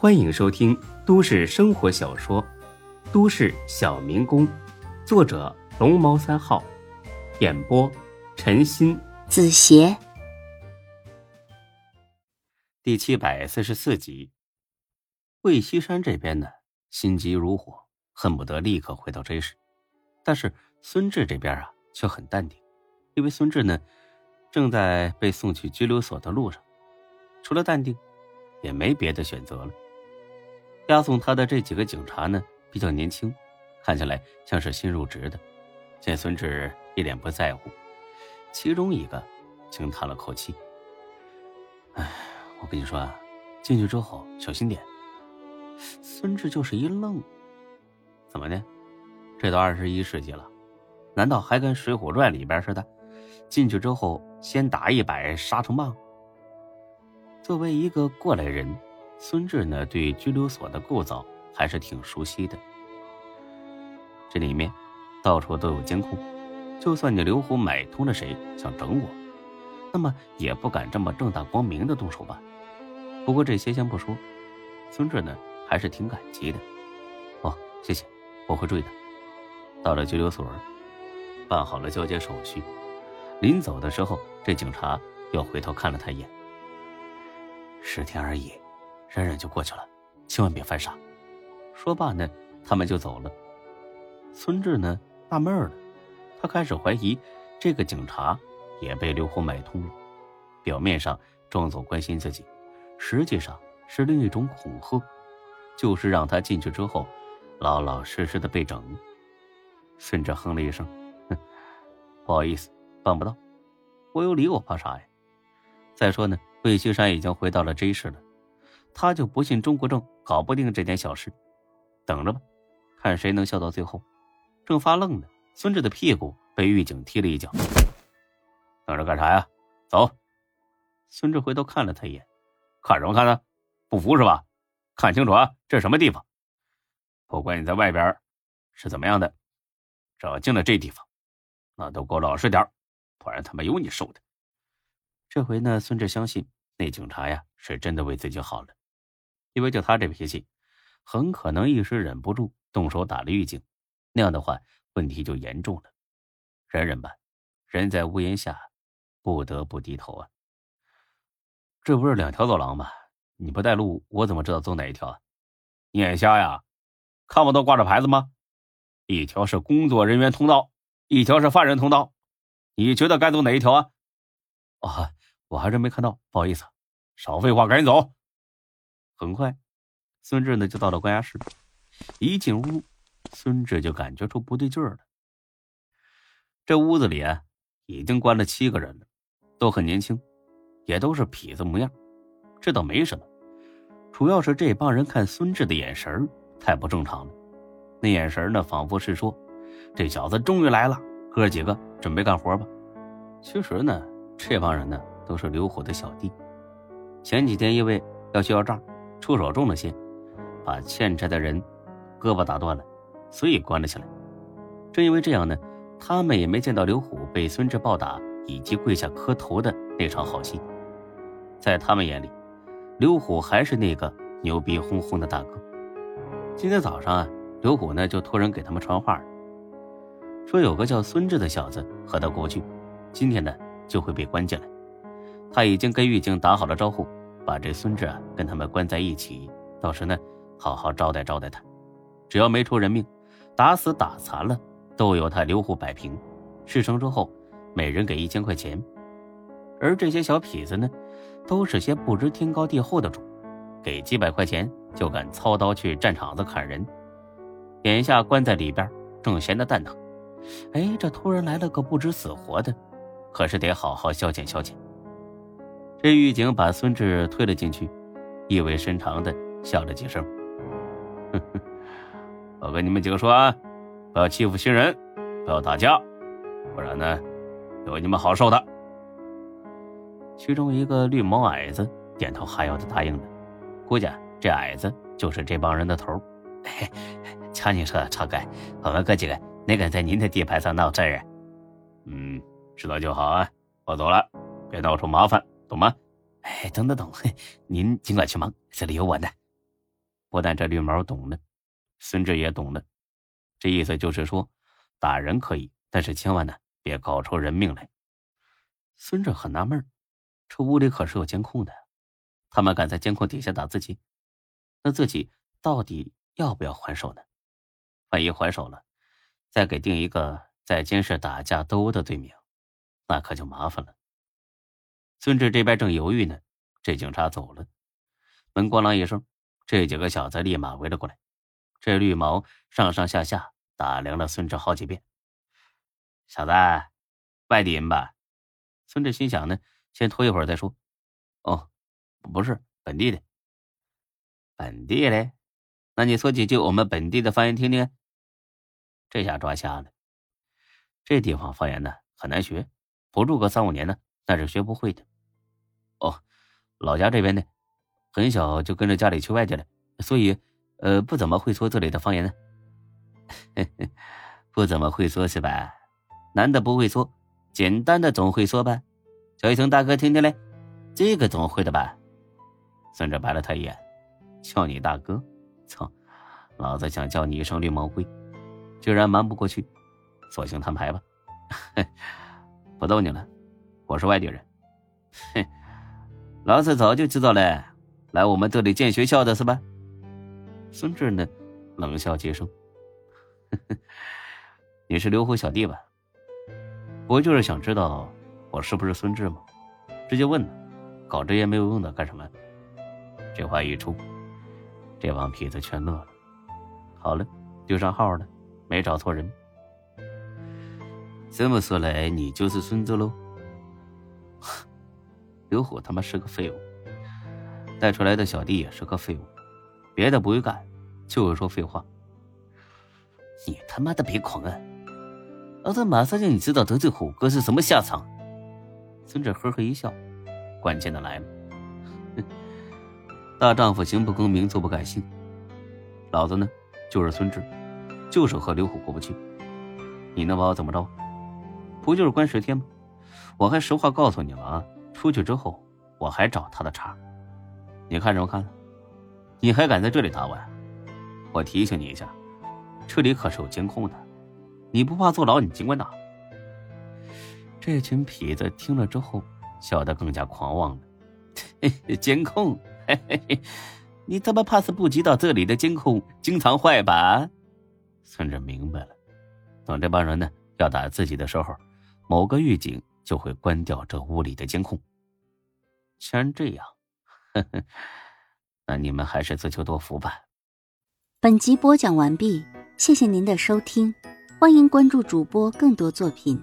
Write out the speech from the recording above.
欢迎收听都市生活小说《都市小民工》，作者龙猫三号，演播陈鑫、子邪，第七百四十四集。魏西山这边呢，心急如火，恨不得立刻回到 J 市，但是孙志这边啊，却很淡定，因为孙志呢，正在被送去拘留所的路上，除了淡定，也没别的选择了。押送他的这几个警察呢，比较年轻，看起来像是新入职的。见孙志一脸不在乎，其中一个轻叹了口气：“哎，我跟你说啊，进去之后小心点。”孙志就是一愣：“怎么的？这都二十一世纪了，难道还跟《水浒传》里边似的，进去之后先打一百沙虫棒？”作为一个过来人。孙志呢，对拘留所的构造还是挺熟悉的。这里面到处都有监控，就算你刘虎买通了谁想整我，那么也不敢这么正大光明的动手吧？不过这些先不说，孙志呢还是挺感激的。哦，谢谢，我会注意的。到了拘留所，办好了交接手续，临走的时候，这警察又回头看了他一眼。十天而已。忍忍就过去了，千万别犯傻。说罢呢，他们就走了。孙志呢，纳闷了，他开始怀疑这个警察也被刘虎买通了。表面上装作关心自己，实际上是另一种恐吓，就是让他进去之后，老老实实的被整。孙志哼了一声，哼，不好意思，办不到。我有理，我怕啥呀？再说呢，魏西山已经回到了 J 市了。他就不信中国政搞不定这点小事，等着吧，看谁能笑到最后。正发愣呢，孙志的屁股被狱警踢了一脚。等着干啥呀？走！孙志回头看了他一眼，看什么看呢？不服是吧？看清楚啊，这是什么地方？不管你在外边是怎么样的，只要进了这地方，那都给我老实点不然他妈有你受的。这回呢，孙志相信那警察呀是真的为自己好了。因为就他这脾气，很可能一时忍不住动手打了狱警，那样的话问题就严重了。忍忍吧，人在屋檐下，不得不低头啊。这不是两条走廊吗？你不带路，我怎么知道走哪一条啊？你眼瞎呀？看不到挂着牌子吗？一条是工作人员通道，一条是犯人通道，你觉得该走哪一条啊？啊，我还真没看到，不好意思。少废话，赶紧走。很快，孙志呢就到了关押室。一进屋，孙志就感觉出不对劲儿了。这屋子里啊，已经关了七个人了，都很年轻，也都是痞子模样。这倒没什么，主要是这帮人看孙志的眼神太不正常了。那眼神呢，仿佛是说：“这小子终于来了，哥几个准备干活吧。”其实呢，这帮人呢都是刘虎的小弟。前几天因为要去要账。出手重了些，把欠债的人胳膊打断了，所以关了起来。正因为这样呢，他们也没见到刘虎被孙志暴打以及跪下磕头的那场好戏。在他们眼里，刘虎还是那个牛逼哄哄的大哥。今天早上啊，刘虎呢就托人给他们传话，说有个叫孙志的小子和他过去，今天呢就会被关进来。他已经跟狱警打好了招呼。把这孙志啊跟他们关在一起，到时呢，好好招待招待他。只要没出人命，打死打残了，都由他刘虎摆平。事成之后，每人给一千块钱。而这些小痞子呢，都是些不知天高地厚的主，给几百块钱就敢操刀去战场子砍人。眼下关在里边，正闲得蛋疼。哎，这突然来了个不知死活的，可是得好好消遣消遣。这狱警把孙志推了进去，意味深长的笑了几声：“ 我跟你们几个说啊，不要欺负新人，不要打架，不然呢，有你们好受的。”其中一个绿毛矮子点头哈腰的答应了，估计这矮子就是这帮人的头。瞧你说的，超哥，我们哥几个哪敢在您的地盘上闹事儿？嗯，知道就好啊，我走了，别闹出麻烦。懂吗？哎，懂懂懂，您尽管去忙，这里有我呢。不但这绿毛懂了，孙志也懂了。这意思就是说，打人可以，但是千万呢别搞出人命来。孙志很纳闷这屋里可是有监控的，他们敢在监控底下打自己，那自己到底要不要还手呢？万一还手了，再给定一个在监室打架斗殴的罪名，那可就麻烦了。孙志这边正犹豫呢，这警察走了，门咣啷一声，这几个小子立马围了过来。这绿毛上上下下打量了孙志好几遍。小子，外地人吧？孙志心想呢，先拖一会儿再说。哦，不是本地的。本地的？那你说几句我们本地的方言听听。这下抓瞎了。这地方方言呢很难学，不住个三五年呢，那是学不会的。哦，老家这边的，很小就跟着家里去外地了，所以呃不怎么会说这里的方言呢。不怎么会说是吧？男的不会说。简单的总会说吧，叫一声大哥听听嘞，这个总会的吧？孙哲白了他一眼，叫你大哥，操！老子想叫你一声绿毛龟，居然瞒不过去，索性摊牌吧。不逗你了，我是外地人。哼，老子早就知道了，来我们这里建学校的是吧？孙志呢，冷笑几声，你是刘虎小弟吧？不就是想知道我是不是孙志吗？直接问呢，搞这些没有用的干什么？这话一出，这帮痞子全乐了。好了，对上号了，没找错人。这么说来，你就是孙志喽？刘虎他妈是个废物，带出来的小弟也是个废物，别的不会干，就会说废话。你他妈的别狂啊！老子马上让你知道得罪虎哥是什么下场！孙志呵呵一笑，关键的来了。大丈夫行不更名，坐不改姓。老子呢，就是孙志，就是和刘虎过不去。你能把我怎么着？不就是关十天吗？我还实话告诉你了啊！出去之后，我还找他的茬。你看什么看？你还敢在这里打我？我提醒你一下，这里可是有监控的。你不怕坐牢？你尽管打。这群痞子听了之后，笑得更加狂妄了。监控？你他妈怕是不知道这里的监控经常坏吧？孙志明白了，等这帮人呢要打自己的时候，某个狱警就会关掉这屋里的监控。既然这样，呵呵，那你们还是自求多福吧。本集播讲完毕，谢谢您的收听。欢迎关注主播更多作品。